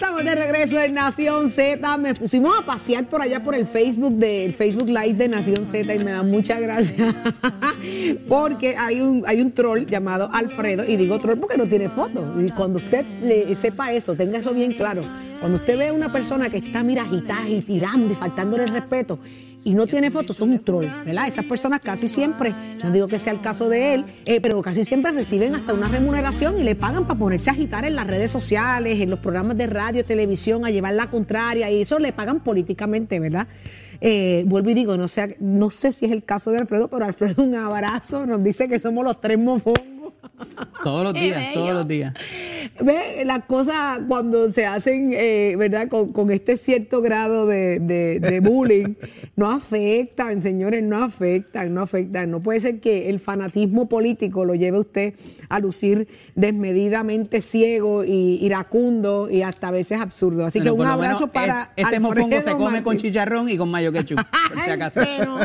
estamos de regreso en Nación Z. Me pusimos a pasear por allá por el Facebook del Facebook Live de Nación Z y me da mucha gracia porque hay un, hay un troll llamado Alfredo y digo troll porque no tiene foto. Y cuando usted sepa eso, tenga eso bien claro, cuando usted ve a una persona que está, mira, agitada y tirando y faltándole el respeto, y no tiene fotos, son un troll, ¿verdad? Esas personas casi siempre, no digo que sea el caso de él, eh, pero casi siempre reciben hasta una remuneración y le pagan para ponerse a agitar en las redes sociales, en los programas de radio, televisión, a llevar la contraria, y eso le pagan políticamente, ¿verdad? Eh, vuelvo y digo, no sé, no sé si es el caso de Alfredo, pero Alfredo, un abrazo, nos dice que somos los tres mofongos. Todos los días, todos los días. Ve, las cosas cuando se hacen, eh, ¿verdad? Con, este cierto grado de, bullying, no afectan, señores, no afectan, no afectan. No puede ser que el fanatismo político lo lleve usted a lucir desmedidamente ciego y iracundo y hasta a veces absurdo. Así que un abrazo para. Este mofongo se come con chicharrón y con mayo quechú, por si acaso. este no,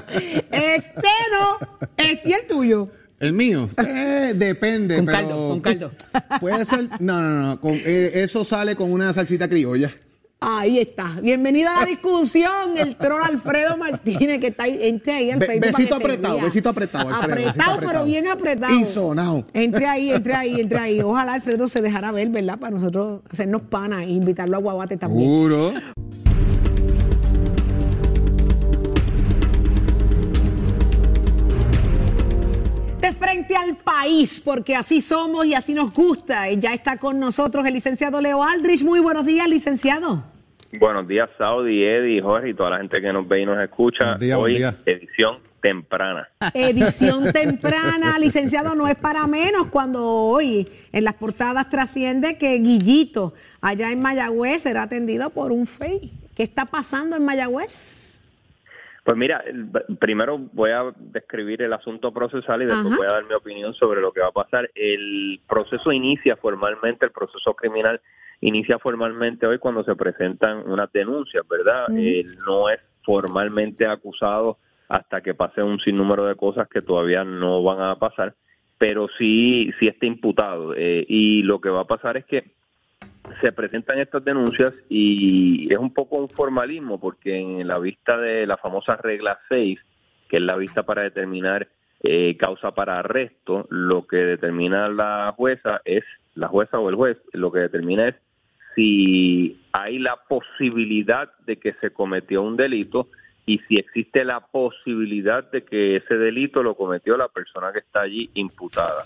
este es el tuyo. El mío, eh, depende. Con caldo, con caldo. Puede ser, no, no, no, eh, eso sale con una salsita criolla. Ahí está. Bienvenido a la discusión, el troll Alfredo Martínez, que está ahí. Entre ahí en Facebook. Besito apretado, besito apretado, Alfredo. Apretado, pero bien apretado. Y sonado. Entre ahí, entre ahí, entre ahí. Ojalá Alfredo se dejara ver, ¿verdad? Para nosotros hacernos pana e invitarlo a Guabate también. Seguro. Frente al país, porque así somos y así nos gusta. Y ya está con nosotros el licenciado Leo Aldrich. Muy buenos días, licenciado. Buenos días, Saudi, Eddie, Jorge y toda la gente que nos ve y nos escucha. Hoy, edición temprana. Edición temprana, licenciado, no es para menos cuando hoy en las portadas trasciende que Guillito, allá en Mayagüez, será atendido por un FEI. ¿Qué está pasando en Mayagüez? Pues mira, primero voy a describir el asunto procesal y después voy a dar mi opinión sobre lo que va a pasar. El proceso inicia formalmente, el proceso criminal inicia formalmente hoy cuando se presentan unas denuncias, ¿verdad? Él no es formalmente acusado hasta que pase un sinnúmero de cosas que todavía no van a pasar, pero sí, sí está imputado. Eh, y lo que va a pasar es que se presentan estas denuncias y es un poco un formalismo porque en la vista de la famosa regla 6, que es la vista para determinar eh, causa para arresto, lo que determina la jueza es, la jueza o el juez, lo que determina es si hay la posibilidad de que se cometió un delito y si existe la posibilidad de que ese delito lo cometió la persona que está allí imputada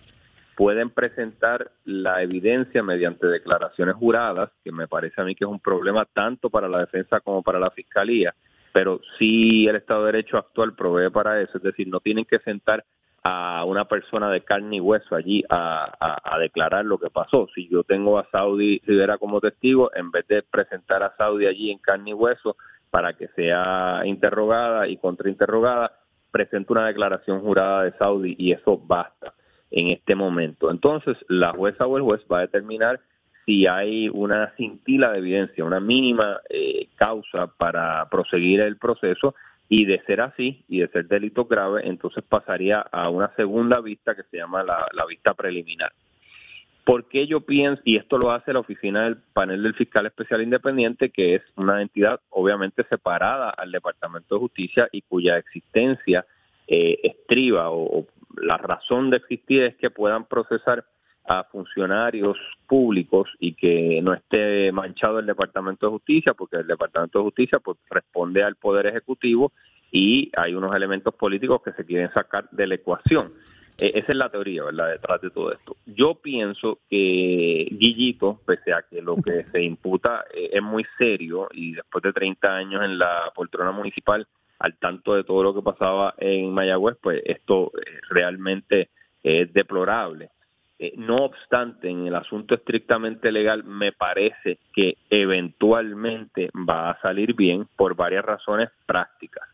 pueden presentar la evidencia mediante declaraciones juradas, que me parece a mí que es un problema tanto para la defensa como para la fiscalía, pero sí el Estado de Derecho actual provee para eso, es decir, no tienen que sentar a una persona de carne y hueso allí a, declarar lo que pasó. Si yo tengo a Saudi Rivera como testigo, en vez de presentar a Saudi allí en carne y hueso para que sea interrogada y contrainterrogada, presento una declaración jurada de Saudi y eso basta en este momento. Entonces, la jueza o el juez va a determinar si hay una cintila de evidencia, una mínima eh, causa para proseguir el proceso y de ser así y de ser delito grave, entonces pasaría a una segunda vista que se llama la, vista preliminar. ¿Por qué yo pienso, y esto lo hace la oficina del panel del fiscal especial independiente, que es una entidad obviamente separada al Departamento de Justicia y cuya existencia eh, estriba o, la razón de existir es que puedan procesar a funcionarios públicos y que no esté manchado el Departamento de Justicia, porque el Departamento de Justicia pues, responde al Poder Ejecutivo y hay unos elementos políticos que se quieren sacar de la ecuación. E, esa es la teoría, ¿verdad?, detrás de todo esto. Yo pienso que Guillito, pese a que lo que se imputa eh, es muy serio y después de 30 años en la poltrona municipal, al tanto de todo lo que pasaba en Mayagüez, pues esto eh, realmente es deplorable. Eh, no obstante, en el asunto estrictamente legal, me parece que eventualmente va a salir bien por varias razones prácticas.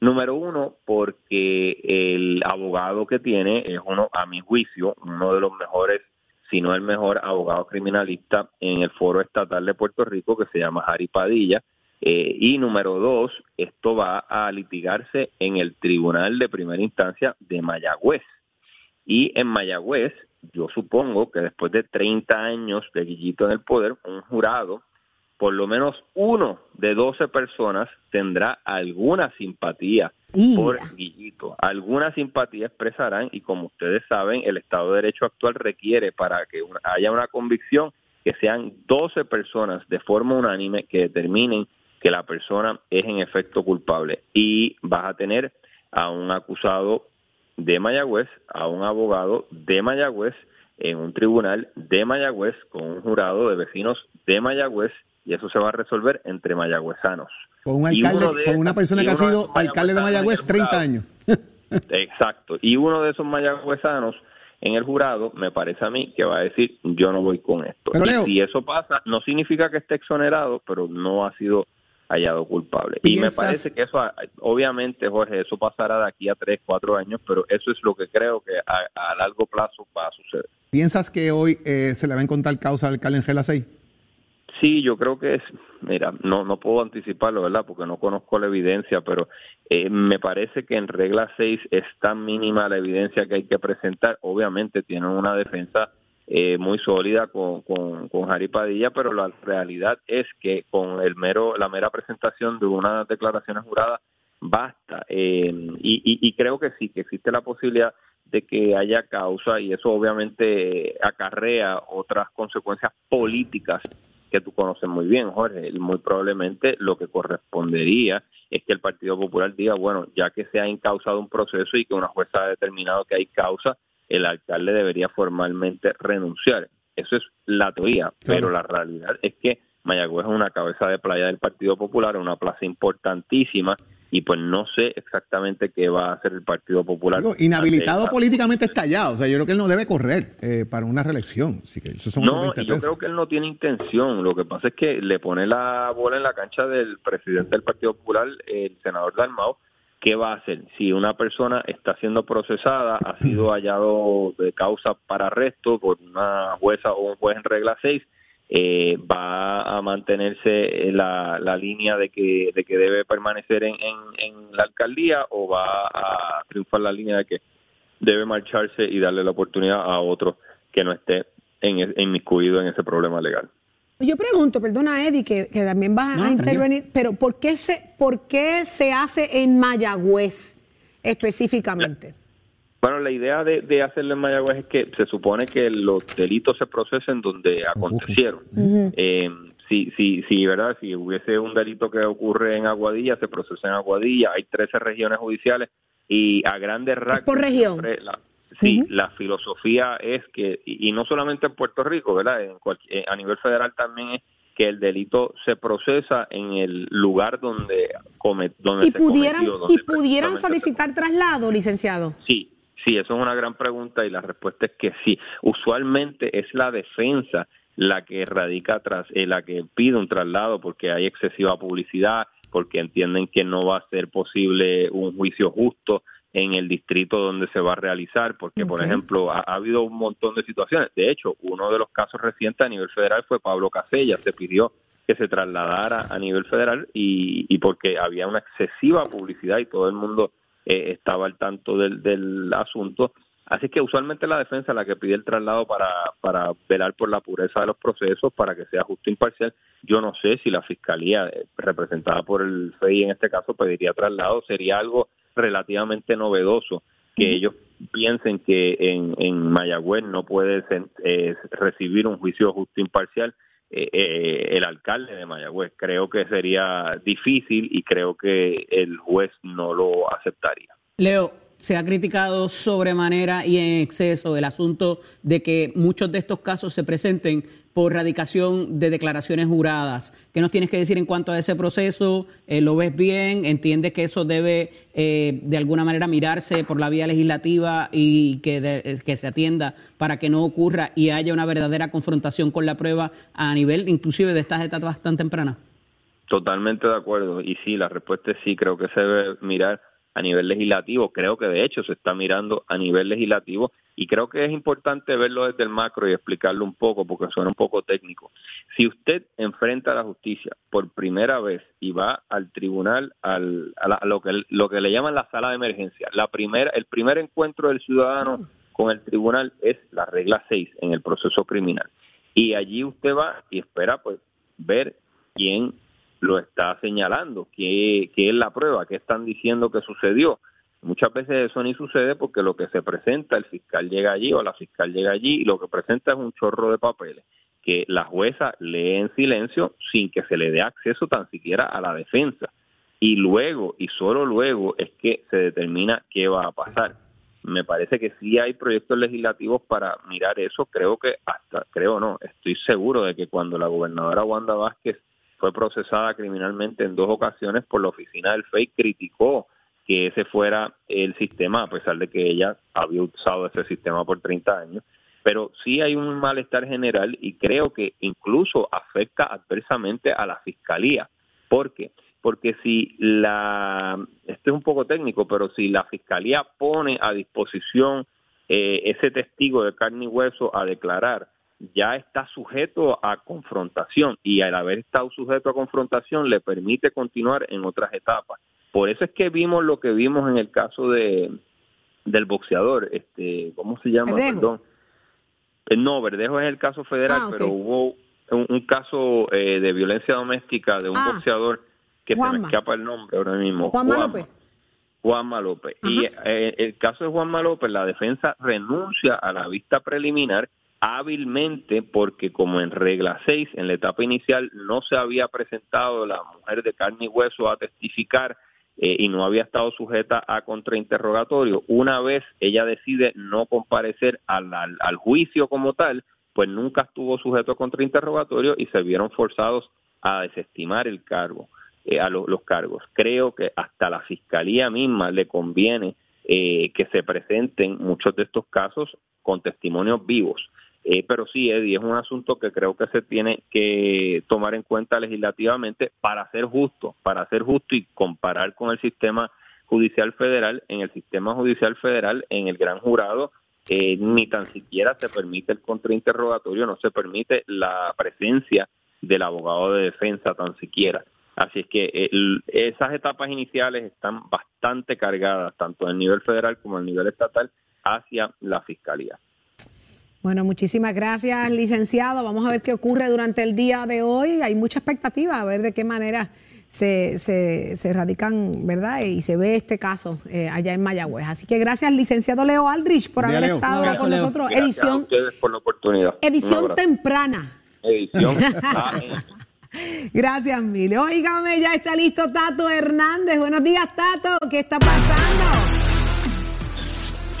Número uno, porque el abogado que tiene es uno, a mi juicio, uno de los mejores, si no el mejor abogado criminalista en el foro estatal de Puerto Rico, que se llama Jari Padilla, eh, y número dos, esto va a litigarse en el Tribunal de Primera Instancia de Mayagüez. Y en Mayagüez, yo supongo que después de 30 años de Guillito en el poder, un jurado, por lo menos uno de 12 personas tendrá alguna simpatía por Guillito. Alguna simpatía expresarán y como ustedes saben, el Estado de Derecho actual requiere para que haya una convicción que sean 12 personas de forma unánime que determinen que la persona es en efecto culpable y vas a tener a un acusado de Mayagüez, a un abogado de Mayagüez en un tribunal de Mayagüez con un jurado de vecinos de Mayagüez y eso se va a resolver entre mayagüezanos. Con, un alcalde, con una persona que ha sido alcalde de Mayagüez 30 años. Exacto. Y uno de esos mayagüezanos en el jurado, me parece a mí que va a decir, yo no voy con esto. y si eso pasa, no significa que esté exonerado, pero no ha sido hallado culpable. Y me parece que eso, obviamente, Jorge, eso pasará de aquí a tres, cuatro años, pero eso es lo que creo que a, largo plazo va a suceder. ¿Piensas que hoy eh, se le va a encontrar causa al alcalde Angela 6? Sí, yo creo que es, mira, no, no puedo anticiparlo, ¿verdad? Porque no conozco la evidencia, pero eh, me parece que en regla 6 es tan mínima la evidencia que hay que presentar. Obviamente tienen una defensa eh, muy sólida con, con, con Jari Padilla, pero la realidad es que con el mero, la mera presentación de unas declaraciones juradas basta. Eh, y, y, creo que sí, que existe la posibilidad de que haya causa y eso obviamente acarrea otras consecuencias políticas que tú conoces muy bien, Jorge. Muy probablemente lo que correspondería es que el Partido Popular diga, bueno, ya que se ha incausado un proceso y que una jueza ha determinado que hay causa, el alcalde debería formalmente renunciar. Eso es la teoría, pero la realidad es que Mayagüez es una cabeza de playa del Partido Popular, una plaza importantísima y pues no sé exactamente qué va a hacer el Partido Popular. inhabilitado políticamente estallado, o sea, yo creo que él no debe correr eh, para una reelección. Así que eso son no, yo creo que él no tiene intención. Lo que pasa es que le pone la bola en la cancha del presidente del Partido Popular, el senador Dalmau, ¿qué va a hacer? Si una persona está siendo procesada, ha sido hallado de causa para arresto por una jueza o un juez en regla 6, eh, va a mantenerse la, la línea de que, de que debe permanecer en, en, la alcaldía o va a triunfar la línea de que debe marcharse y darle la oportunidad a otro que no esté en, inmiscuido en ese problema legal. Yo pregunto, perdona Eddie, que, que también vas a intervenir, pero ¿por qué, se, ¿por qué se hace en Mayagüez específicamente? Bueno, la idea de, hacerlo en Mayagüez es que se supone que los delitos se procesen donde acontecieron. Eh, si, si, si, ¿verdad? Si hubiese un delito que ocurre en Aguadilla, se procesa en Aguadilla. Hay 13 regiones judiciales y a grandes rasgos. Por región. Sí, la filosofía es que, y, no solamente en Puerto Rico, ¿verdad? En eh, a nivel federal también es que el delito se procesa en el lugar donde, come, donde ¿Y pudieran, ¿Y pudieran solicitar traslado, licenciado? Sí, Sí, eso es una gran pregunta y la respuesta es que sí. Usualmente es la defensa la que radica atrás, eh, la que pide un traslado porque hay excesiva publicidad, porque entienden que no va a ser posible un juicio justo en el distrito donde se va a realizar, porque, por ejemplo, ha, habido un montón de situaciones. De hecho, uno de los casos recientes a nivel federal fue Pablo Casella, se pidió que se trasladara a nivel federal y, y porque había una excesiva publicidad y todo el mundo eh, estaba al tanto del, del asunto. Así que usualmente la defensa es la que pide el traslado para, para velar por la pureza de los procesos, para que sea justo e imparcial. Yo no sé si la fiscalía, eh, representada por el FEI en este caso, pediría traslado. Sería algo relativamente novedoso que ellos piensen que en, en Mayagüez no puede eh, recibir un juicio justo e imparcial eh, eh, el alcalde de Mayagüez. Creo que sería difícil y creo que el juez no lo aceptaría. Leo, se ha criticado sobremanera y en exceso el asunto de que muchos de estos casos se presenten por radicación de declaraciones juradas. ¿Qué nos tienes que decir en cuanto a ese proceso? Eh, ¿Lo ves bien? ¿Entiendes que eso debe eh, de alguna manera mirarse por la vía legislativa y que, que se atienda para que no ocurra y haya una verdadera confrontación con la prueba a nivel inclusive de estas etapas tan tempranas? Totalmente de acuerdo. Y sí, la respuesta es sí, creo que se debe mirar a nivel legislativo. Creo que de hecho se está mirando a nivel legislativo y creo que es importante verlo desde el macro y explicarlo un poco porque suena un poco técnico. Si usted enfrenta a la justicia por primera vez y va al tribunal, al, a, lo, que, lo que le llaman la sala de emergencia, la primera, el primer encuentro del ciudadano con el tribunal es la regla 6 en el proceso criminal. Y allí usted va y espera pues ver quién lo está señalando, qué, es la prueba, qué están diciendo que sucedió. Muchas veces eso ni sucede porque lo que se presenta, el fiscal llega allí o la fiscal llega allí y lo que presenta es un chorro de papeles que la jueza lee en silencio sin que se le dé acceso tan siquiera a la defensa. Y luego, y solo luego, es que se determina qué va a pasar. Me parece que sí hay proyectos legislativos para mirar eso. Creo que hasta, creo no, estoy seguro de que cuando la gobernadora Wanda Vázquez fue procesada criminalmente en dos ocasiones por la oficina del FEI, criticó que ese fuera el sistema, a pesar de que ella había usado ese sistema por 30 años pero sí hay un malestar general y creo que incluso afecta adversamente a la fiscalía. ¿Por qué? Porque si la, esto es un poco técnico, pero si la fiscalía pone a disposición eh, ese testigo de carne y hueso a declarar, ya está sujeto a confrontación y al haber estado sujeto a confrontación le permite continuar en otras etapas. Por eso es que vimos lo que vimos en el caso de del boxeador, este, ¿cómo se llama? Perdón eh, no, Verdejo es el caso federal, ah, pero hubo un, caso eh, de violencia doméstica de un ah, boxeador que se me escapa el nombre ahora mismo. Juanma López. Juanma López. Y eh, el caso de Juanma López, la defensa renuncia a la vista preliminar hábilmente porque como en regla 6, en la etapa inicial, no se había presentado la mujer de carne y hueso a testificar eh, y no había estado sujeta a contrainterrogatorio. Una vez ella decide no comparecer al, al, juicio como tal, pues nunca estuvo sujeto a contrainterrogatorio y se vieron forzados a desestimar el cargo, eh, a los cargos. Creo que hasta la fiscalía misma le conviene eh, que se presenten muchos de estos casos con testimonios vivos. Eh, pero sí, Eddie, es un asunto que creo que se tiene que tomar en cuenta legislativamente para ser justo, para ser justo y comparar con el sistema judicial federal. En el sistema judicial federal, en el gran jurado, eh, ni tan siquiera se permite el contrainterrogatorio, no se permite la presencia del abogado de defensa tan siquiera. Así es que esas etapas iniciales están bastante cargadas, tanto en el nivel federal como en el nivel estatal, hacia la fiscalía. Bueno, muchísimas gracias, licenciado. Vamos a ver qué ocurre durante el día de hoy. Hay mucha expectativa a ver de qué manera se, se, radican, ¿verdad? Y se ve este caso eh, allá en Mayagüez. Así que gracias, licenciado Leo Aldrich, por haber estado con nosotros. edición, ustedes por la oportunidad. Edición temprana. Edición. gracias, Mile. Óigame, ya está listo Tato Hernández. Buenos días, Tato. ¿Qué está pasando?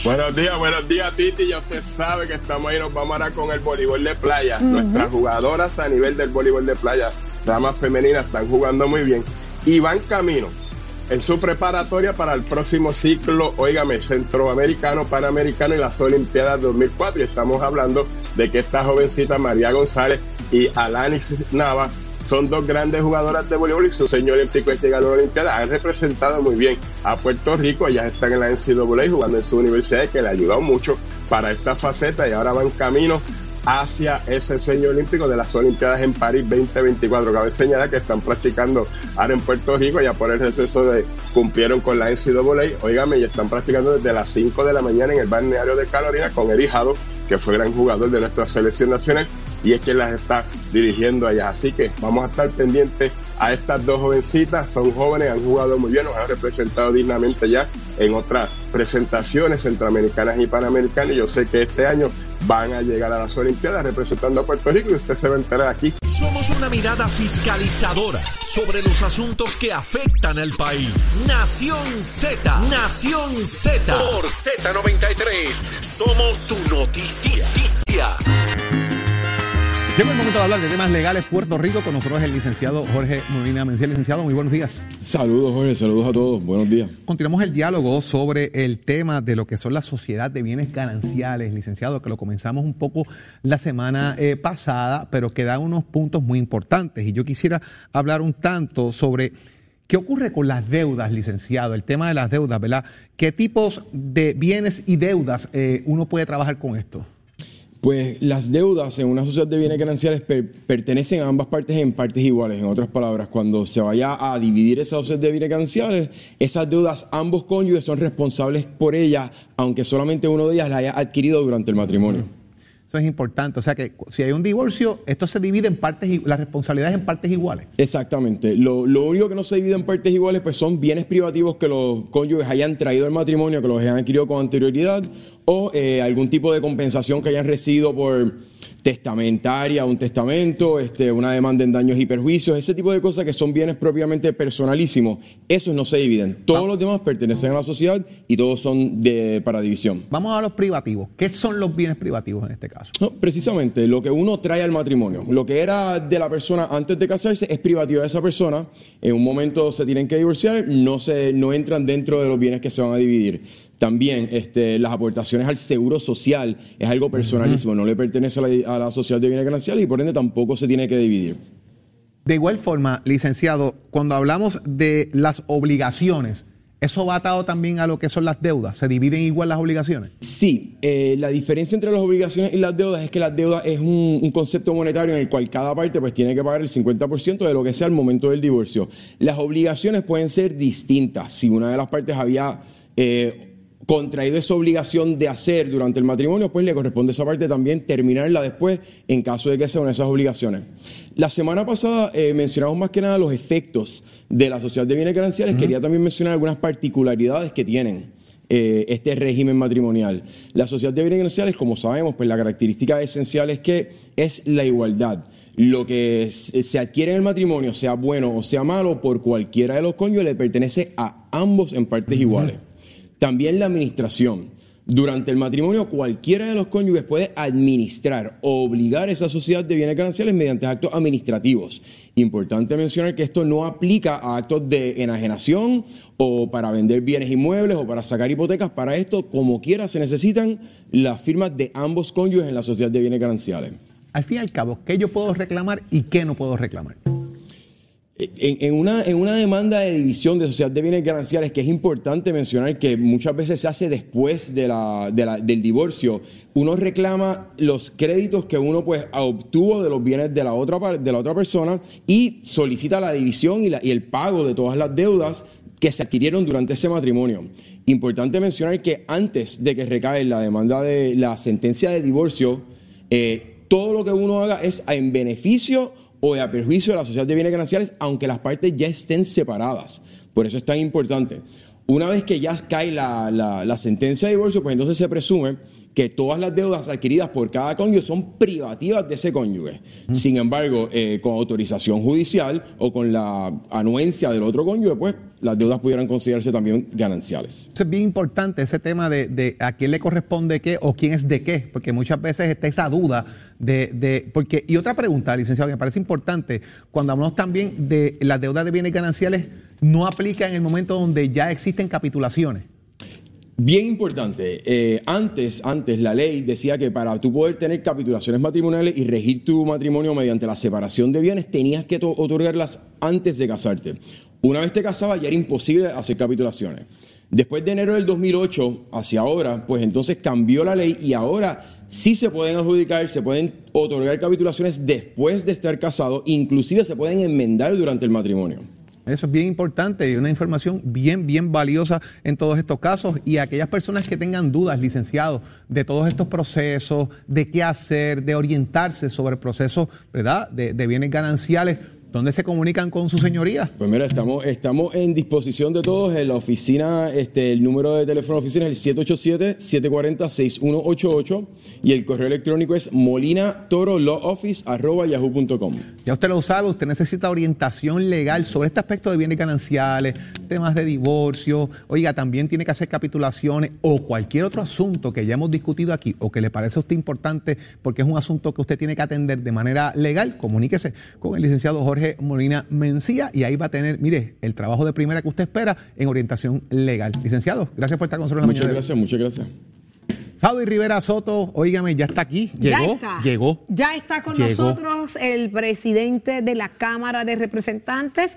Buenos días, buenos días, Titi. Ya usted sabe que estamos ahí, nos vamos ahora con el voleibol de playa. Nuestras jugadoras a nivel del voleibol de playa, ramas femeninas, están jugando muy bien y van camino en su preparatoria para el próximo ciclo, óigame, centroamericano, panamericano y las Olimpiadas 2004. Y estamos hablando de que esta jovencita María González y Alanis Nava son dos grandes jugadoras de voleibol y su señor olímpico este ganó la Olimpiada. Han representado muy bien a Puerto Rico. Ellas están en la NCAA jugando en su universidad que le ha ayudado mucho para esta faceta y ahora van camino hacia ese sueño olímpico de las Olimpiadas en París 2024. Cabe señalar que están practicando ahora en Puerto Rico, ya por el receso de cumplieron con la NCAA, oígame, y están practicando desde las 5 de la mañana en el balneario de Carolina con Erijado, que fue gran jugador de nuestra selección nacional y es quien las está dirigiendo allá. Así que vamos a estar pendientes a estas dos jovencitas. Son jóvenes, han jugado muy bien, nos han representado dignamente ya en otras presentaciones centroamericanas y panamericanas. Y yo sé que este año van a llegar a las Olimpiadas representando a Puerto Rico y usted se va a enterar aquí. Somos una mirada fiscalizadora sobre los asuntos que afectan al país. Nación Z, Nación Z. Por Z93, somos su noticia. Llegó el momento de hablar de temas legales Puerto Rico. Con nosotros el licenciado Jorge Molina Mencía. Licenciado, muy buenos días. Saludos, Jorge. Saludos a todos. Buenos días. Continuamos el diálogo sobre el tema de lo que son las sociedades de bienes gananciales, licenciado, que lo comenzamos un poco la semana eh, pasada, pero que da unos puntos muy importantes. Y yo quisiera hablar un tanto sobre ¿Qué ocurre con las deudas, licenciado? El tema de las deudas, ¿verdad? ¿Qué tipos de bienes y deudas eh, uno puede trabajar con esto? Pues las deudas en una sociedad de bienes gananciales per- pertenecen a ambas partes en partes iguales. En otras palabras, cuando se vaya a dividir esa sociedad de bienes gananciales, esas deudas ambos cónyuges son responsables por ellas, aunque solamente uno de ellas la haya adquirido durante el matrimonio. Eso es importante. O sea que si hay un divorcio, esto se divide en partes, las responsabilidades en partes iguales. Exactamente. Lo, lo único que no se divide en partes iguales pues son bienes privativos que los cónyuges hayan traído al matrimonio, que los hayan adquirido con anterioridad, o eh, algún tipo de compensación que hayan recibido por testamentaria, un testamento, este, una demanda en daños y perjuicios, ese tipo de cosas que son bienes propiamente personalísimos. Esos no se dividen. Todos los demás pertenecen a la sociedad y todos son de, para división. Vamos a los privativos. ¿Qué son los bienes privativos en este caso? No, precisamente, lo que uno trae al matrimonio, lo que era de la persona antes de casarse es privativo de esa persona. En un momento se tienen que divorciar, no, se, no entran dentro de los bienes que se van a dividir. También este, las aportaciones al seguro social es algo personalísimo, no le pertenece a la, a la sociedad de bienes gananciales y por ende tampoco se tiene que dividir. De igual forma, licenciado, cuando hablamos de las obligaciones, ¿eso va atado también a lo que son las deudas? ¿Se dividen igual las obligaciones? Sí, eh, la diferencia entre las obligaciones y las deudas es que las deudas es un, un concepto monetario en el cual cada parte pues tiene que pagar el 50% de lo que sea al momento del divorcio. Las obligaciones pueden ser distintas. Si una de las partes había eh, contraído esa obligación de hacer durante el matrimonio, pues le corresponde esa parte también terminarla después en caso de que sean esas obligaciones. La semana pasada eh, mencionamos más que nada los efectos de la sociedad de bienes gananciales. Quería también mencionar algunas particularidades que tienen eh, este régimen matrimonial. La sociedad de bienes gananciales, como sabemos, pues la característica esencial es que es la igualdad. Lo que se se adquiere en el matrimonio, sea bueno o sea malo, por cualquiera de los cónyuges, le pertenece a ambos en partes iguales. También la administración. Durante el matrimonio, cualquiera de los cónyuges puede administrar o obligar esa sociedad de bienes gananciales mediante actos administrativos. Importante mencionar que esto no aplica a actos de enajenación o para vender bienes inmuebles o para sacar hipotecas. Para esto, como quiera, se necesitan las firmas de ambos cónyuges en la sociedad de bienes gananciales. Al fin y al cabo, ¿qué yo puedo reclamar y qué no puedo reclamar? En, una, en una demanda de división de sociedad de bienes gananciales, que es importante mencionar que muchas veces se hace después de la- de la- del divorcio, uno reclama los créditos que uno pues obtuvo de los bienes de la otra, de la otra persona y solicita la división y, la- y el pago de todas las deudas que se adquirieron durante ese matrimonio. Importante mencionar que antes de que recae la demanda de la sentencia de divorcio, eh, todo lo que uno haga es en beneficio o de a perjuicio de la sociedad de bienes gananciales, aunque las partes ya estén separadas. Por eso es tan importante. Una vez que ya cae la, la- la sentencia de divorcio, pues entonces se presume que todas las deudas adquiridas por cada cónyuge son privativas de ese cónyuge. Sin embargo, eh, con autorización judicial o con la anuencia del otro cónyuge, pues las deudas pudieran considerarse también gananciales. Es bien importante, ese tema de, de a quién le corresponde qué o quién es de qué, porque muchas veces está esa duda de, de- porque Y otra pregunta, licenciado, que me parece importante, cuando hablamos también de las deudas de bienes gananciales, no aplica en el momento donde ya existen capitulaciones. Bien importante, eh, antes, antes la ley decía que para tú poder tener capitulaciones matrimoniales y regir tu matrimonio mediante la separación de bienes, tenías que to- otorgarlas antes de casarte. Una vez te casabas ya era imposible hacer capitulaciones. Después de enero del 2008 hacia ahora, pues entonces cambió la ley y ahora sí se pueden adjudicar, se pueden otorgar capitulaciones después de estar casado, inclusive se pueden enmendar durante el matrimonio. Eso es bien importante y una información bien, bien valiosa en todos estos casos. Y aquellas personas que tengan dudas, licenciados, de todos estos procesos, de qué hacer, de orientarse sobre el proceso ¿verdad? De, de bienes gananciales, ¿dónde se comunican con su señoría? Pues mira, estamos, estamos en disposición de todos. En la oficina, este, el número de teléfono de oficina es el 787-740-6188 y el correo electrónico es molinatorolawoffice.yahoo.com. Ya usted lo sabe, usted necesita orientación legal sobre este aspecto de bienes gananciales, temas de divorcio, oiga, también tiene que hacer capitulaciones o cualquier otro asunto que ya hemos discutido aquí o que le parece a usted importante porque es un asunto que usted tiene que atender de manera legal, comuníquese con el licenciado Jorge Molina Mencía y ahí va a tener, mire, el trabajo de primera que usted espera en orientación legal. Licenciado, gracias por estar con nosotros en la Muchas mañana de hoy. gracias, muchas gracias. Saudi Rivera Soto, óigame, ya está aquí, Ya llegó, está. llegó. Ya está con Llegó. nosotros el presidente de la Cámara de Representantes.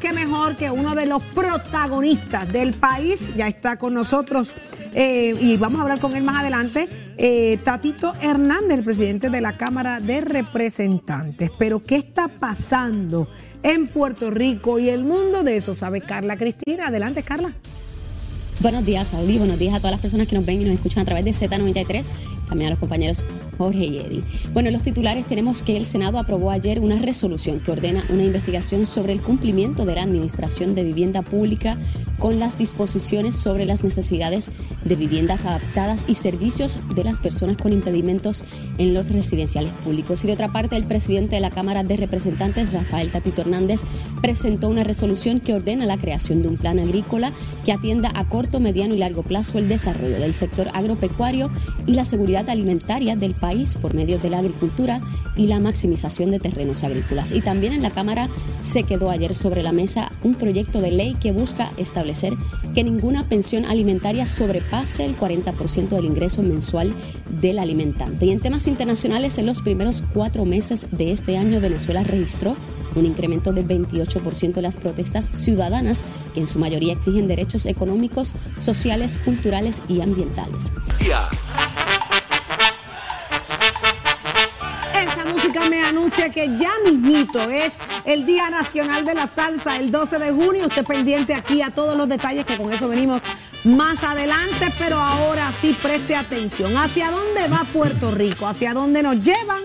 Qué mejor que uno de los protagonistas del país ya está con nosotros eh, y vamos a hablar con él más adelante. eh, Tatito Hernández, el presidente de la Cámara de Representantes. Pero, ¿qué está pasando en Puerto Rico y el mundo? De eso sabe Carla Cristina. Adelante, Carla. Buenos días, Saudi. Buenos días a todas las personas que nos ven y nos escuchan a través de Z93. También a los compañeros Jorge y Eddie. Bueno, en los titulares tenemos que el Senado aprobó ayer una resolución que ordena una investigación sobre el cumplimiento de la Administración de Vivienda Pública con las disposiciones sobre las necesidades de viviendas adaptadas y servicios de las personas con impedimentos en los residenciales públicos. Y de otra parte, el presidente de la Cámara de Representantes, Rafael Tatito Hernández, presentó una resolución que ordena la creación de un plan agrícola que atienda a corto, mediano y largo plazo el desarrollo del sector agropecuario y la seguridad alimentaria del país por medio de la agricultura y la maximización de terrenos agrícolas. Y también en la Cámara se quedó ayer sobre la mesa un proyecto de ley que busca establecer que ninguna pensión alimentaria sobrepase el 40% del ingreso mensual del alimentante. Y en temas internacionales, en los primeros cuatro meses de este año, Venezuela registró un incremento del 28% de las protestas ciudadanas, que en su mayoría exigen derechos económicos, sociales, culturales y ambientales. Esa anuncia que ya mismito es el Día Nacional de la Salsa, el 12 de junio. Usted pendiente aquí a todos los detalles que con eso venimos más adelante, pero ahora sí preste atención. ¿Hacia dónde va Puerto Rico? ¿Hacia dónde nos llevan?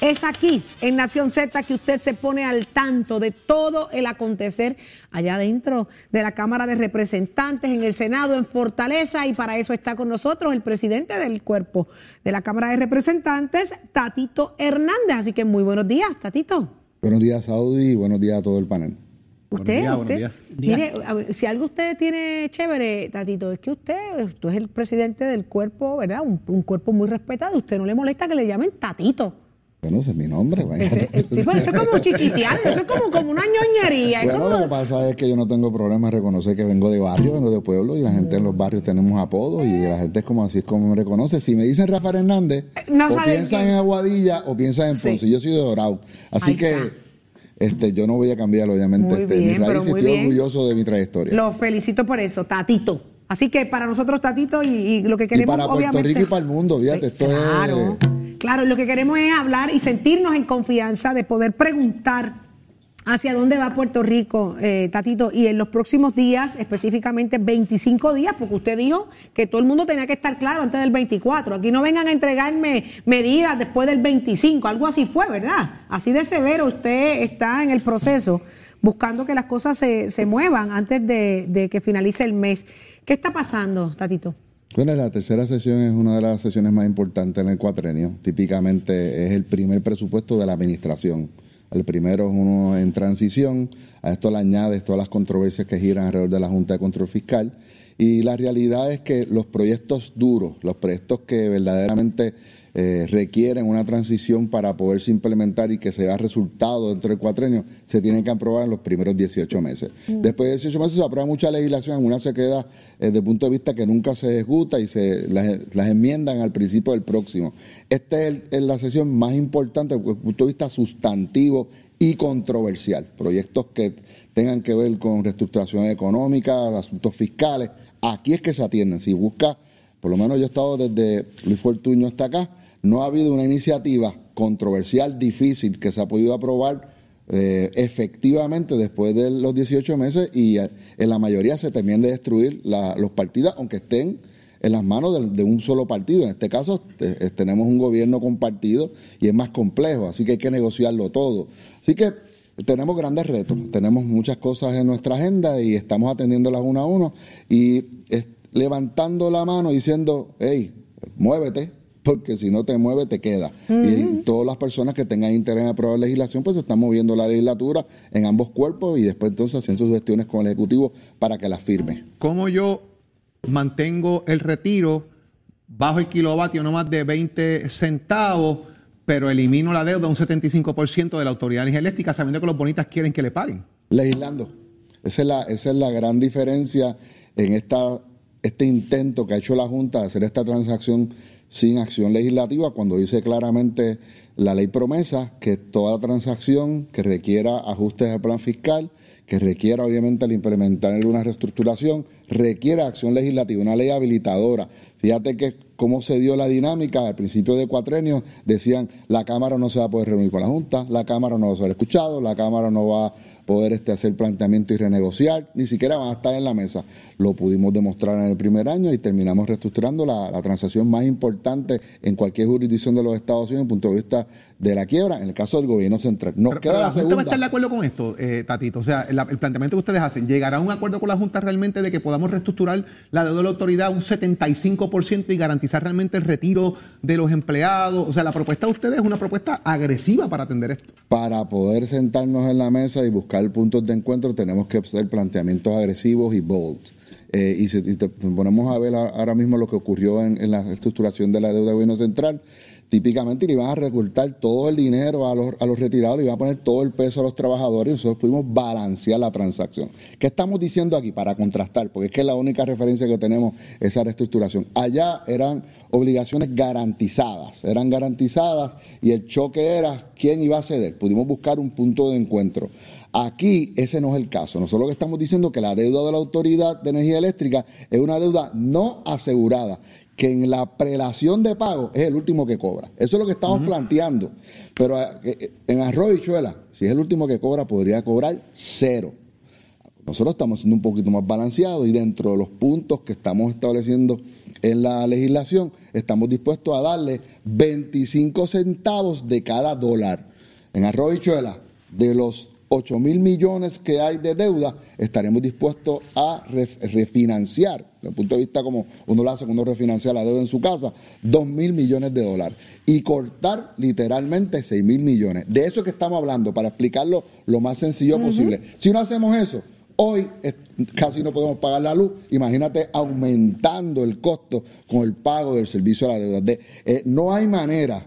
Es aquí, en Nación Z, que usted se pone al tanto de todo el acontecer allá dentro de la Cámara de Representantes, en el Senado, en Fortaleza, y para eso está con nosotros el presidente del cuerpo de la Cámara de Representantes, Tatito Hernández. Así que muy buenos días, Tatito. Buenos días, Saudi, y buenos días a todo el panel. Usted, días, usted, buenos mire, ver, si algo usted tiene chévere, Tatito, es que usted, usted es el presidente del cuerpo, ¿verdad? Un, un cuerpo muy respetado. Usted no le molesta que le llamen Tatito. Bueno, ese es mi nombre. vaya. Ese- eh, sí, pues eso es como chiquitear, eso es como, como una ñoñería. Bueno, como- lo que pasa es que yo no tengo problema en reconocer que vengo de barrio, vengo de pueblo y la gente en los barrios tenemos apodos y la gente es como así es como me reconoce. Si me dicen Rafael Hernández, No o piensan en Aguadilla o piensan en Sí. Ponce. Yo soy de Dorado. Así Ahí que está. este, yo no voy a cambiar, obviamente, Muy este, bien, mis raíces. Estoy bien. orgulloso de mi trayectoria. Lo felicito por eso, Tatito. Así que para nosotros, Tatito, y, y lo que y queremos, para Puerto obviamente. Rico y para el mundo, fíjate, esto claro, es... claro, lo que queremos es hablar y sentirnos en confianza de poder preguntar hacia dónde va Puerto Rico, eh, Tatito, y en los próximos días, específicamente 25 días, porque usted dijo que todo el mundo tenía que estar claro antes del 24. Aquí no vengan a entregarme medidas después del 25, algo así fue, ¿verdad? Así de severo usted está en el proceso buscando que las cosas se, se muevan antes de, de que finalice el mes. ¿Qué está pasando, Tatito? Bueno, la tercera sesión es una de las sesiones más importantes en el cuatrenio. Típicamente es el primer presupuesto de la administración. El primero es uno en transición. A esto le añades todas las controversias que giran alrededor de la Junta de Control Fiscal. Y la realidad es que los proyectos duros, los proyectos que verdaderamente eh, requieren una transición para poderse implementar y que se vea resultado dentro del cuatrenio, se tienen que aprobar en los primeros 18 meses. Después de 18 meses se aprueba mucha legislación, alguna se queda eh, desde el punto de vista que nunca se ejecuta y se las, las enmiendan al principio del próximo. Esta es, el- es la sesión más importante desde el punto de vista sustantivo y controversial. Proyectos que tengan que ver con reestructuración económica, asuntos fiscales. Aquí es que se atienden. Si busca, por lo menos yo he estado desde Luis Fortuño hasta acá, no ha habido una iniciativa controversial, difícil, que se ha podido aprobar eh, efectivamente después de los 18 meses y eh, en la mayoría se terminan de destruir la- los partidos, aunque estén en las manos de, de un solo partido. En este caso eh, tenemos un gobierno compartido y es más complejo, así que hay que negociarlo todo. Así que tenemos grandes retos, tenemos muchas cosas en nuestra agenda y estamos atendiéndolas uno a uno y levantando la mano diciendo, hey, muévete, porque si no te mueves te queda. Y todas las personas que tengan interés en aprobar legislación, pues están moviendo la legislatura en ambos cuerpos y después entonces haciendo sus gestiones con el Ejecutivo para que la firme. ¿Cómo yo mantengo el retiro, bajo el kilovatio no más de 20 centavos, pero elimino la deuda un 75% de la Autoridad Eléctrica, sabiendo que los bonitas quieren que le paguen. Legislando. Esa es la, esa es la gran diferencia en esta, este intento que ha hecho la Junta de hacer esta transacción sin acción legislativa, cuando dice claramente la ley promesa que toda transacción que requiera ajustes al plan fiscal, que requiera obviamente el implementar una reestructuración, requiere acción legislativa, una ley habilitadora. Fíjate que cómo se dio la dinámica al principio de cuatrenio, decían la Cámara no se va a poder reunir con la Junta, la Cámara no va a ser escuchado, la Cámara no va poder este, hacer planteamiento y renegociar, ni siquiera van a estar en la mesa. Lo pudimos demostrar en el primer año y terminamos reestructurando la, transacción más importante en cualquier jurisdicción de los Estados Unidos desde el punto de vista de la quiebra, en el caso del gobierno central. Nos queda la, segunda. va a estar de acuerdo con esto, eh, Tatito? O sea, el, planteamiento que ustedes hacen, ¿llegará a un acuerdo con la Junta realmente de que podamos reestructurar la deuda de la autoridad un 75% y garantizar realmente el retiro de los empleados? O sea, la propuesta de ustedes es una propuesta agresiva para atender esto. Para poder sentarnos en la mesa y buscar puntos de encuentro, tenemos que hacer planteamientos agresivos y bold. Eh, y, si ponemos a ver ahora mismo lo que ocurrió en, la reestructuración de la deuda del gobierno central, típicamente le iban a recortar todo el dinero a los, a los retirados, le iban a poner todo el peso a los trabajadores y nosotros pudimos balancear la transacción. ¿Qué estamos diciendo aquí para contrastar? Porque es que la única referencia que tenemos esa reestructuración. Allá eran obligaciones garantizadas, eran garantizadas y el choque era quién iba a ceder. Pudimos buscar un punto de encuentro. Aquí ese no es el caso. Nosotros lo que estamos diciendo es que la deuda de la Autoridad de Energía Eléctrica es una deuda no asegurada, que en la prelación de pago es el último que cobra. Eso es lo que estamos planteando. Pero eh, eh, en arroz y chuela, si es el último que cobra, podría cobrar cero. Nosotros estamos siendo un poquito más balanceados y dentro de los puntos que estamos estableciendo en la legislación, estamos dispuestos a darle 25 centavos de cada dólar. En arroz y chuela, de los 8 mil millones que hay de deuda, estaremos dispuestos a refinanciar, desde el punto de vista como uno lo hace cuando refinancia la deuda en su casa, 2 mil millones de dólares y cortar literalmente 6 mil millones. De eso que estamos hablando, para explicarlo lo más sencillo posible. Si no hacemos eso, hoy casi no podemos pagar la luz. Imagínate aumentando el costo con el pago del servicio a la deuda. Eh, no hay manera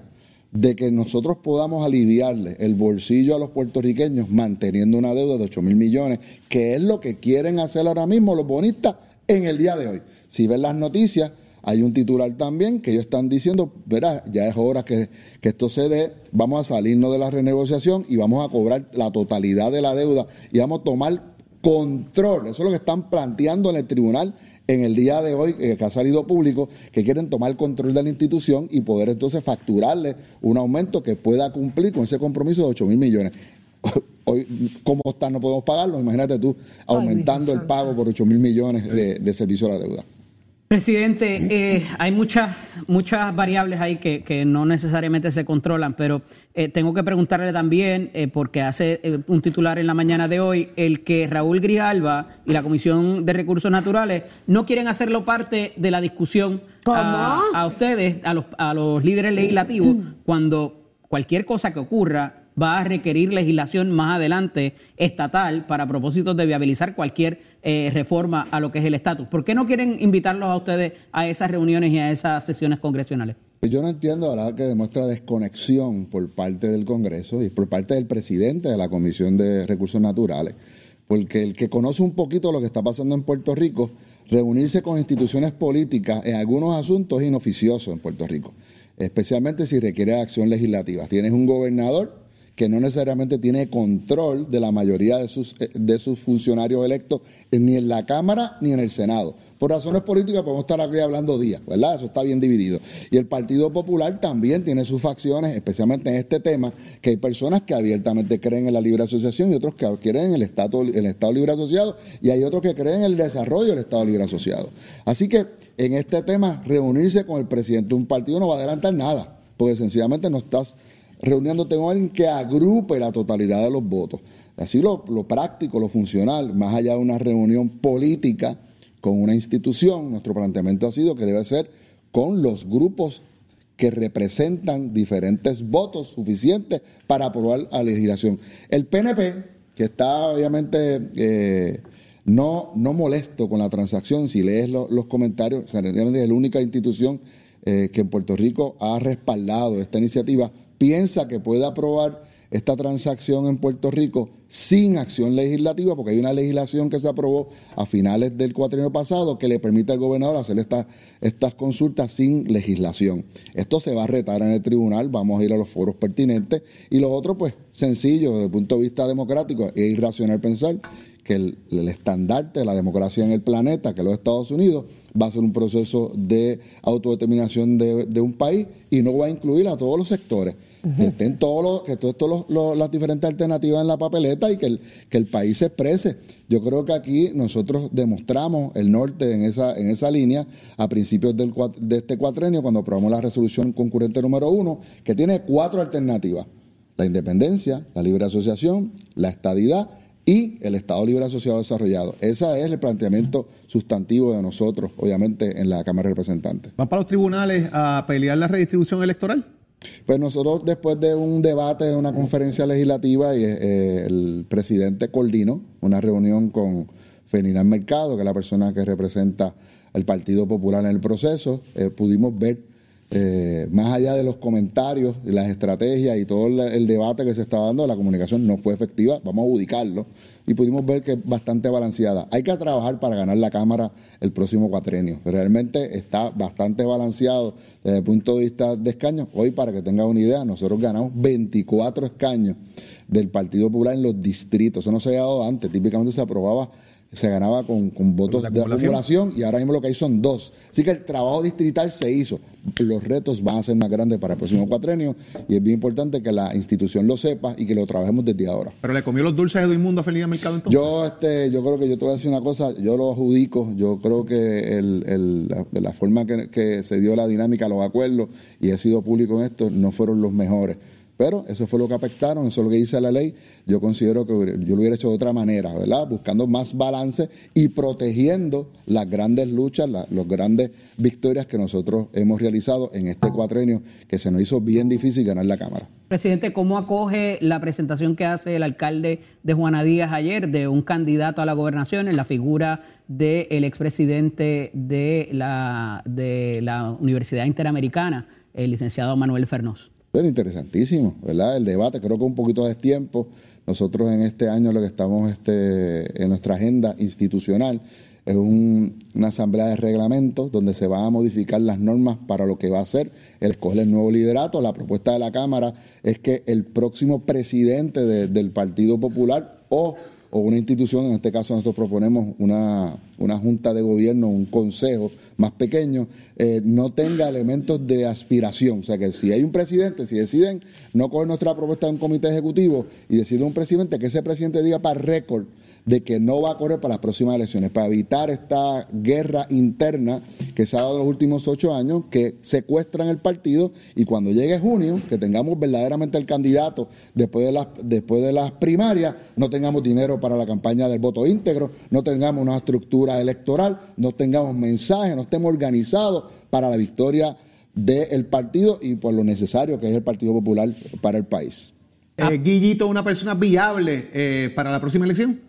de que nosotros podamos aliviarle el bolsillo a los puertorriqueños manteniendo una deuda de 8 mil millones, que es lo que quieren hacer ahora mismo los bonistas en el día de hoy. Si ven las noticias, hay un titular también que ellos están diciendo, verá, ya es hora que, que esto se dé, vamos a salirnos de la renegociación y vamos a cobrar la totalidad de la deuda y vamos a tomar control. Eso es lo que están planteando en el tribunal en el día de hoy, eh, que ha salido público, que quieren tomar el control de la institución y poder entonces facturarle un aumento que pueda cumplir con ese compromiso de 8 mil millones. Hoy, ¿cómo está? No podemos pagarlo. Imagínate tú aumentando el pago por 8 mil millones de, de servicio a la deuda. Presidente, eh, hay muchas, muchas variables ahí que, no necesariamente se controlan, pero eh, tengo que preguntarle también, eh, porque hace un titular en la mañana de hoy, el que Raúl Grijalva y la Comisión de Recursos Naturales no quieren hacerlo parte de la discusión a, a, ustedes, a los, a los líderes legislativos, cuando cualquier cosa que ocurra va a requerir legislación más adelante estatal para propósitos de viabilizar cualquier eh, reforma a lo que es el estatus. ¿Por qué no quieren invitarlos a ustedes a esas reuniones y a esas sesiones congresionales? Yo no entiendo, verdad, que demuestra desconexión por parte del Congreso y por parte del presidente de la Comisión de Recursos Naturales, porque el que conoce un poquito lo que está pasando en Puerto Rico, reunirse con instituciones políticas en algunos asuntos es inoficioso en Puerto Rico, especialmente si requiere acción legislativa. Tienes un gobernador que no necesariamente tiene control de la mayoría de sus, eh, de sus funcionarios electos ni en la Cámara ni en el Senado. Por razones políticas podemos estar aquí hablando días, ¿verdad? Eso está bien dividido. Y el Partido Popular también tiene sus facciones, especialmente en este tema, que hay personas que abiertamente creen en la libre asociación y otros que creen en el Estado, el Estado libre asociado y hay otros que creen en el desarrollo del Estado libre asociado. Así que en este tema, reunirse con el presidente de un partido no va a adelantar nada, porque sencillamente no estás reuniéndote con alguien que agrupe la totalidad de los votos. Así lo, práctico, lo funcional, más allá de una reunión política con una institución, nuestro planteamiento ha sido que debe ser con los grupos que representan diferentes votos suficientes para aprobar la legislación. El PNP, que está obviamente eh, no, no molesto con la transacción. Si lees lo- los comentarios, es la única institución eh, que en Puerto Rico ha respaldado esta iniciativa. Piensa que puede aprobar esta transacción en Puerto Rico sin acción legislativa, porque hay una legislación que se aprobó a finales del cuatrienio pasado que le permite al gobernador hacer esta- estas consultas sin legislación. Esto se va a retar en el tribunal, vamos a ir a los foros pertinentes. Y lo otro, pues, sencillo, desde el punto de vista democrático, es irracional pensar que el, el estandarte de la democracia en el planeta, que es los Estados Unidos, va a ser un proceso de autodeterminación de, de un país y no va a incluir a todos los sectores. Que estén todos los, que todas los- las diferentes alternativas en la papeleta y que el, que el país se exprese. Yo creo que aquí nosotros demostramos el norte en esa, en esa línea a principios del, de este cuatrenio, cuando aprobamos la resolución concurrente número uno, que tiene cuatro alternativas. La independencia, la libre asociación, la estadidad y el Estado Libre Asociado Desarrollado. Ese es el planteamiento sustantivo de nosotros, obviamente, en la Cámara de Representantes. ¿Van para los tribunales a pelear la redistribución electoral? Pues nosotros, después de un debate de una conferencia legislativa, y eh, el presidente coordinó una reunión con Ferdinand Mercado, que es la persona que representa al Partido Popular en el proceso, eh, pudimos ver, eh, más allá de los comentarios y las estrategias y todo el, debate que se estaba dando, la comunicación no fue efectiva, vamos a ubicarlo, y pudimos ver que es bastante balanceada. Hay que trabajar para ganar la Cámara el próximo cuatrenio. Realmente está bastante balanceado desde el punto de vista de escaños. Hoy, para que tengan una idea, nosotros ganamos 24 escaños del Partido Popular en los distritos. Eso no se había dado antes. Típicamente se aprobaba, se ganaba con, con votos de acumulación. y ahora mismo lo que hay son dos. Así que el trabajo distrital se hizo. Los retos van a ser más grandes para el próximo cuatrenio y es bien importante que la institución lo sepa y que lo trabajemos desde ahora. ¿Pero le comió los dulces de Edwin Mundo a Ferdinand Mercado entonces? Yo, este, yo creo que yo te voy a decir una cosa, yo lo adjudico, yo creo que el, el- la, de la forma que, que se dio la dinámica, los acuerdos, y he sido público en esto, no fueron los mejores. Pero eso fue lo que afectaron, eso es lo que dice la ley. Yo considero que yo lo hubiera hecho de otra manera, ¿verdad? Buscando más balance y protegiendo las grandes luchas, la- las grandes victorias que nosotros hemos realizado en este cuatrenio, que se nos hizo bien difícil ganar la Cámara. Presidente, ¿cómo acoge la presentación que hace el alcalde de Juana Díaz ayer de un candidato a la gobernación en la figura del expresidente de la, de la Universidad Interamericana, el licenciado Manuel Fernós? Interesantísimo, ¿verdad? El debate, creo que un poquito de tiempo. Nosotros en este año lo que estamos este, en nuestra agenda institucional es un- una asamblea de reglamentos donde se van a modificar las normas para lo que va a ser el escoger el nuevo liderato. La propuesta de la Cámara es que el próximo presidente de- del Partido Popular o, o una institución, en este caso nosotros proponemos una, una junta de gobierno, un consejo más pequeño, eh, no tenga elementos de aspiración. O sea que si hay un presidente, si deciden no coger nuestra propuesta de un comité ejecutivo y decide un presidente, que ese presidente diga para récord de que no va a correr para las próximas elecciones, para evitar esta guerra interna que se ha dado en los últimos ocho años, que secuestran el partido y cuando llegue junio, que tengamos verdaderamente el candidato después de las, después de las primarias, no tengamos dinero para la campaña del voto íntegro, no tengamos una estructura electoral, no tengamos mensajes, no estemos organizados para la victoria del partido y por lo necesario que es el Partido Popular para el país. Eh, Guillito, una persona viable eh, para la próxima elección.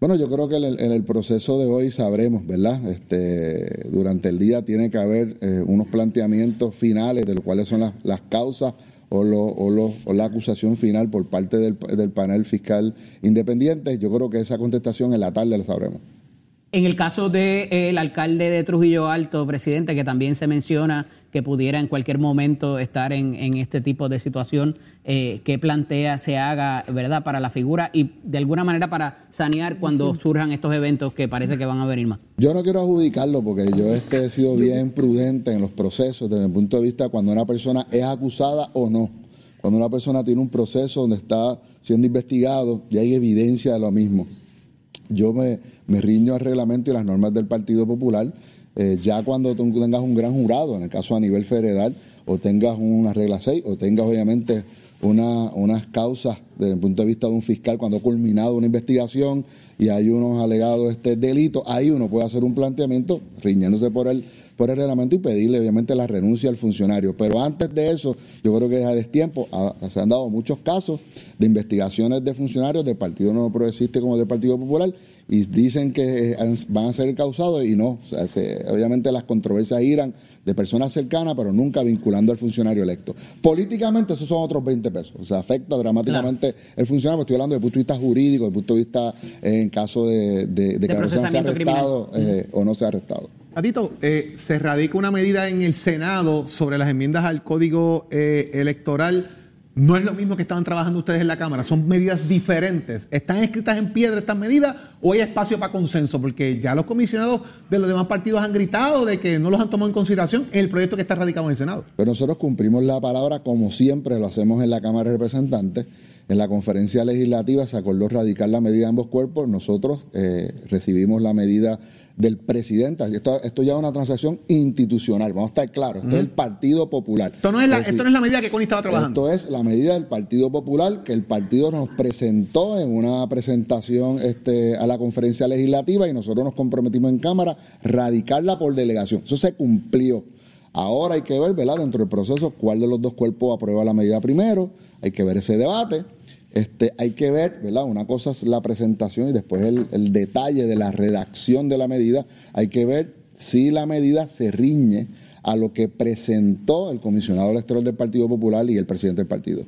Bueno, yo creo que en el, proceso de hoy sabremos, ¿verdad? Este, durante el día tiene que haber eh, unos planteamientos finales de lo cuáles son las, las causas o, lo- o lo- o la acusación final por parte del, del panel fiscal independiente. Yo creo que esa contestación en la tarde la sabremos. En el caso del alcalde de Trujillo Alto, presidente, que también se menciona que pudiera en cualquier momento estar en, en este tipo de situación, eh, ¿qué plantea se haga, verdad, para la figura y de alguna manera para sanear cuando surjan estos eventos que parece que van a venir más? Yo no quiero adjudicarlo porque yo este, he sido bien prudente en los procesos desde el punto de vista cuando una persona es acusada o no. Cuando una persona tiene un proceso donde está siendo investigado y hay evidencia de lo mismo. Yo me, me riño al reglamento y las normas del Partido Popular. Eh, ya cuando tú tengas un gran jurado, en el caso a nivel federal, o tengas una regla 6, o tengas obviamente una, unas causas desde el punto de vista de un fiscal cuando ha culminado una investigación y hay unos alegados este delitos, ahí uno puede hacer un planteamiento riñéndose por el por el reglamento y pedirle obviamente la renuncia al funcionario. Pero antes de eso, yo creo que ya es tiempo, ah, se han dado muchos casos de investigaciones de funcionarios del Partido Nuevo Progresista como del Partido Popular y dicen que van a ser causados y no. O sea, se- obviamente las controversias irán de personas cercanas, pero nunca vinculando al funcionario electo. Políticamente, esos son otros 20 pesos. O sea, afecta dramáticamente el funcionario. Estoy hablando desde el punto de vista jurídico, desde el punto de vista eh, en caso de, de- de que la persona sea procesamiento arrestado eh, o no sea arrestado. Tatito, eh, se radica una medida en el Senado sobre las enmiendas al código eh, electoral. No es lo mismo que estaban trabajando ustedes en la Cámara, son medidas diferentes. ¿Están escritas en piedra estas medidas o hay espacio para consenso? Porque ya los comisionados de los demás partidos han gritado de que no los han tomado en consideración en el proyecto que está radicado en el Senado. Pero nosotros cumplimos la palabra como siempre lo hacemos en la Cámara de Representantes. En la conferencia legislativa se acordó radicar la medida de ambos cuerpos. Nosotros eh, recibimos la medida del presidente. Esto, esto ya es una transacción institucional, vamos a estar claros. Esto es el Partido Popular. Esto no es la, Es decir, esto no es la medida que Connie estaba trabajando. esto es la medida del Partido Popular que el partido nos presentó en una presentación este, a la conferencia legislativa y nosotros nos comprometimos en Cámara radicarla por delegación. Eso se cumplió. Ahora hay que ver, ¿verdad? Dentro del proceso, cuál de los dos cuerpos aprueba la medida primero. Hay que ver ese debate. Este, hay que ver, ¿verdad? Una cosa es la presentación y después el, el detalle de la redacción de la medida. Hay que ver si la medida se riñe a lo que presentó el comisionado electoral del Partido Popular y el presidente del partido.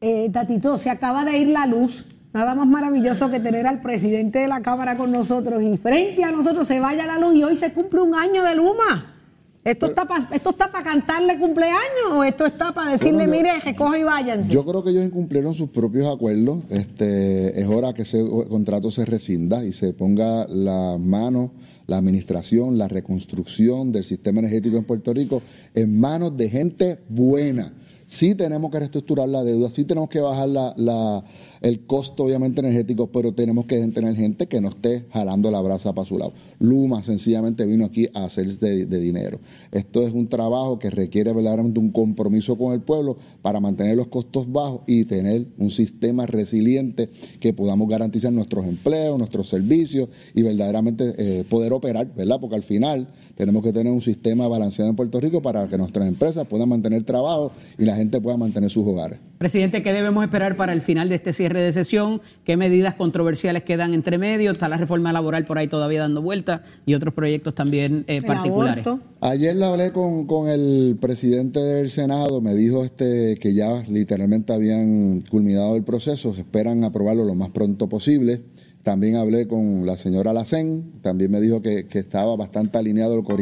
Eh, Tatito, se acaba de ir la luz. Nada más maravilloso que tener al presidente de la Cámara con nosotros y frente a nosotros se vaya la luz y hoy se cumple un año de Luma. ¿Esto está para esto está para cantarle cumpleaños o esto está para decirle, yo- mire, recoge y váyanse? Yo creo que ellos incumplieron sus propios acuerdos. Este, es hora que ese contrato se rescinda y se ponga la mano, la administración, la reconstrucción del sistema energético en Puerto Rico en manos de gente buena. Sí tenemos que reestructurar la deuda, sí tenemos que bajar la, el costo obviamente energético, pero tenemos que tener gente que no esté jalando la brasa para su lado. Luma sencillamente vino aquí a hacerse de, dinero. Esto es un trabajo que requiere verdaderamente un compromiso con el pueblo para mantener los costos bajos y tener un sistema resiliente que podamos garantizar nuestros empleos, nuestros servicios y verdaderamente eh, poder operar, ¿verdad? Porque al final tenemos que tener un sistema balanceado en Puerto Rico para que nuestras empresas puedan mantener trabajo y la gente pueda mantener sus hogares. Presidente, ¿qué debemos esperar para el final de este cierre de sesión? ¿Qué medidas controversiales quedan entre medio? Está la reforma laboral por ahí todavía dando vuelta y otros proyectos también eh, particulares. aborto. Ayer le hablé con, con el presidente del Senado, me dijo este que ya literalmente habían culminado el proceso, esperan aprobarlo lo más pronto posible. También hablé con la señora Lacén, también me dijo que, que estaba bastante alineado lo que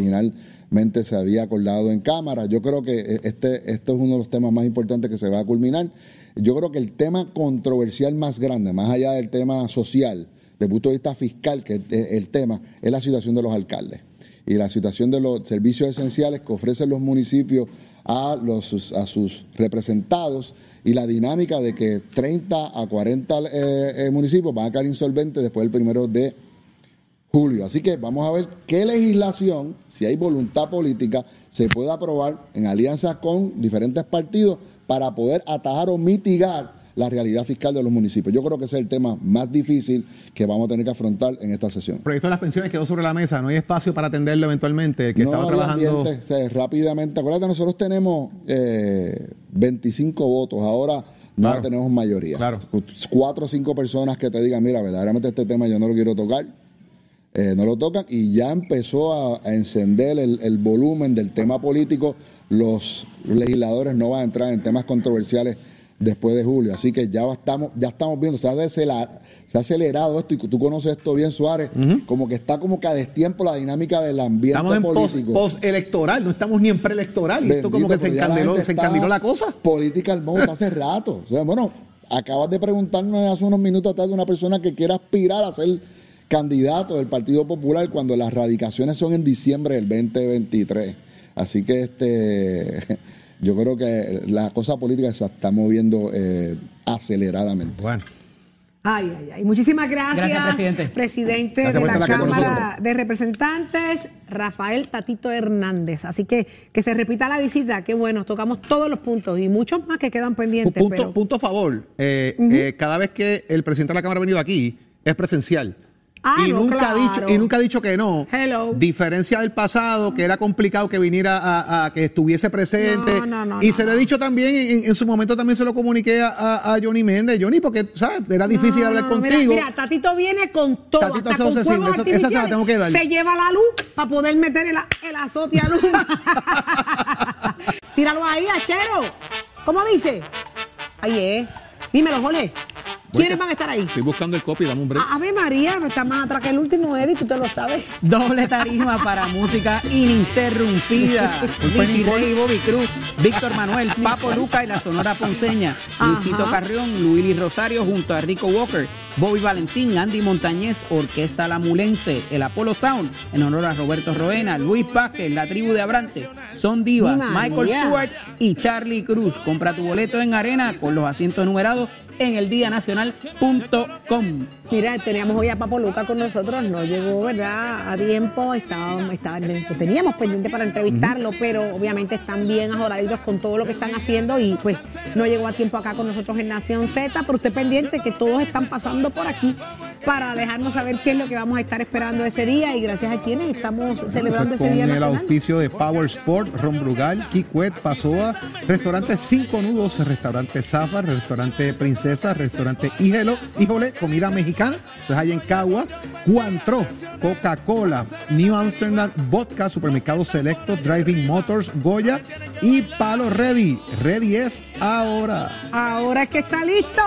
originalmente se había acordado en Cámara. Yo creo que este, este es uno de los temas más importantes que se va a culminar. Yo creo que el tema controversial más grande, más allá del tema social, desde el punto de vista fiscal, que es el tema, es la situación de los alcaldes y la situación de los servicios esenciales que ofrecen los municipios a, los, a sus representados y la dinámica de que 30 a 40 eh, eh, municipios van a quedar insolventes después del primero de julio. Así que vamos a ver qué legislación, si hay voluntad política, se puede aprobar en alianza con diferentes partidos para poder atajar o mitigar la realidad fiscal de los municipios. Yo creo que ese es el tema más difícil que vamos a tener que afrontar en esta sesión. El proyecto de las pensiones quedó sobre la mesa, no hay espacio para atenderlo eventualmente. El que no estaba trabajando. ambiente, rápidamente. Acuérdate, nosotros tenemos eh, 25 votos, ahora no Claro. tenemos mayoría. Claro. Cuatro o cinco personas que te digan, mira, verdaderamente este tema yo no lo quiero tocar. Eh, no lo tocan y ya empezó a, a encender el, el volumen del tema político. Los legisladores no van a entrar en temas controversiales después de julio. Así que ya estamos, ya estamos viendo, se ha, se ha acelerado esto y tú conoces esto bien, Suárez, como que está como que a destiempo la dinámica del ambiente Estamos en post- político. post-electoral, no estamos ni en preelectoral. Y esto como Bendito, que se encandiló, se encandiló la cosa. Political mode hace rato. O sea, bueno, acabas de preguntarnos hace unos minutos atrás de una persona que quiere aspirar a ser candidato del Partido Popular cuando las radicaciones son en diciembre del 2023. Así que este yo creo que la cosa política se está moviendo eh, aceleradamente. Bueno. Ay, ay, ay. Muchísimas gracias, Gracias, presidente. presidente Gracias de la Cámara de Representantes, Rafael Tatito Hernández. Así que que se repita la visita, qué bueno, tocamos todos los puntos y muchos más que quedan pendientes. Punto, pero- punto a favor. eh, eh, cada vez que el presidente de la Cámara ha venido aquí, es presencial. Y, no, nunca ha dicho, y nunca ha dicho que no. Hello. Diferencia del pasado, que era complicado que viniera a, a que estuviese presente. No, no, no, y se lo he dicho también, en, en su momento también se lo comuniqué a, a- Johnny Méndez. Johnny, porque, ¿sabes? Era difícil hablar mira, contigo. Mira, Tatito viene con todo. Tatito hasta con fuegos esa- se la tengo que dar. Se lleva la luz para poder meter el, el azote a luz. Tíralo ahí, achero. ¿Cómo dice? Ahí es. Dímelo, Jole. ¿Quiénes van a estar ahí? Estoy buscando el copy, dame un break. A- Ave María, está más atrás que el último Eddie, tú te lo sabes. Doble tarima para música ininterrumpida. Ricky Rey, Bobby Cruz, Víctor Manuel, Papo Luca y la Sonora Ponceña. Luisito. Carrión, Luis Rosario junto a Rico Walker, Bobby Valentín, Andy Montañez, Orquesta La Mulense, el Apollo Sound, en honor a Roberto Roena, Luis Vázquez, la tribu de Abrante, Son Divas, Mi Michael. Stewart y Charlie Cruz. Compra tu boleto en arena con los asientos numerados en eldianacional.com. Mira, teníamos hoy a Papo Luca con nosotros, no llegó, ¿verdad? A tiempo, estábamos, está- lo teníamos pendiente para entrevistarlo, pero obviamente están bien ajoraditos con todo lo que están haciendo y pues no llegó a tiempo acá con nosotros en Nación Z, pero usted pendiente que todos están pasando por aquí para dejarnos saber qué es lo que vamos a estar esperando ese día y gracias a quienes estamos celebrando Entonces, ese día con el auspicio de Power Sport, Ron Brugal, Kikwet, Pasoa, restaurante Cinco Nudos, restaurante Zafar, restaurante Princesa, restaurante Híjelo, Híjole, comida mexicana, eso es allá en Cagua, Cuantro, Coca-Cola, New Amsterdam Vodka, Supermercado Selecto, Driving Motors, Goya y Palo Ready. Ready es ahora. Ahora que está listo.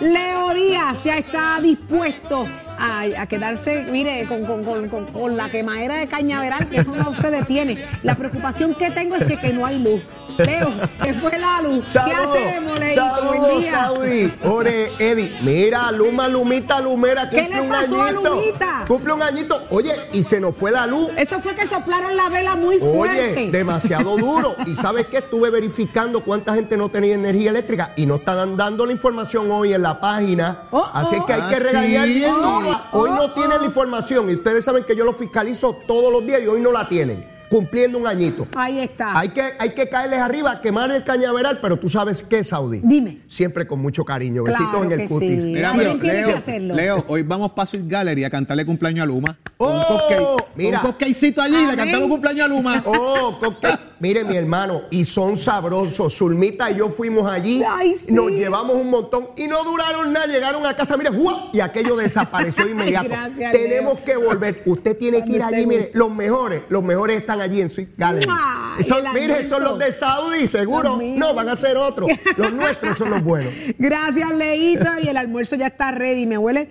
Leo Díaz ya está dispuesto a, a quedarse, mire, con, con- con- con- con la quemadera de cañaveral, que eso no se detiene. La preocupación que tengo es que, que no hay luz. Leo, se fue la luz. ¿Qué hacemos, Leito? Buen día. Saudi. Ore, Eddie, mira, Luma, Lumita, Lumera, ¿Qué cumple le un pasó a añito. Lumita? Cumple un añito. Oye, y se nos fue la luz. Eso fue que soplaron la vela muy fuerte. Oye, demasiado duro. Y sabes que estuve verificando cuánta gente no tenía energía eléctrica y no están dando la información hoy en la página. Oh, Así oh. que hay que Ah, regañar sí. bien duro. Hoy Oh, no tienen la información y ustedes saben que yo lo fiscalizo todos los días y hoy no la tienen. Cumpliendo un añito. Ahí está. Hay que, hay que caerles arriba, quemar el cañaveral, pero tú sabes qué, Saudi. Dime. Siempre con mucho cariño. Besitos Claro en el que cutis. sí. Que Leo, hacerlo. Leo, hoy vamos para Sweet Gallery a cantarle cumpleaños a Luma. Con un Oh, cupcake. mira. Un cupcakecito allí, le cantamos cumpleaños a Luma. Oh, cupcake. Mire, mi hermano, y son sabrosos. Zulmita y yo fuimos allí, Ay, sí. nos llevamos un montón y no duraron nada. Llegaron a casa, mire, ¡guau! y aquello desapareció de inmediato. Gracias, Tenemos Leo. que volver. Usted tiene que ir allí, mire, los mejores, los mejores están allí en Sweet Gallery. Son- mire, son los de Saudi, seguro. No, van a ser otros. Los nuestros son los buenos. Gracias, Leito. Y el almuerzo ya está ready. Me huele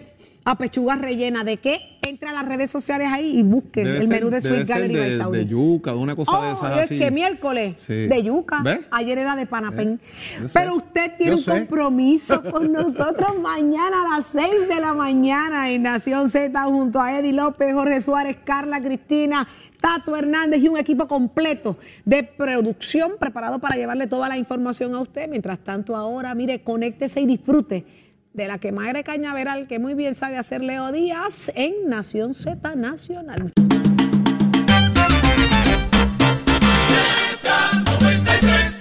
a pechuga rellena. ¿De qué? Entra a las redes sociales ahí y busquen Debe el ser- menú de Sweet Gallery de, Saudi. de yuca, de una cosa de Oh, esas es así. que miércoles Sí. de yuca. ¿Ves? Ayer era de panapén. Sé. Pero usted tiene Yo un sé. compromiso con nosotros mañana a las 6 de la mañana en Nación Z junto a Eddie López, Jorge Suárez, Carla Cristina, Tato Hernández y un equipo completo de producción preparado para llevarle toda la información a usted. Mientras tanto, ahora, mire, conéctese y disfrute de la quemadera de cañaveral que muy bien sabe hacer Leo Díaz en Nación Z Nacional.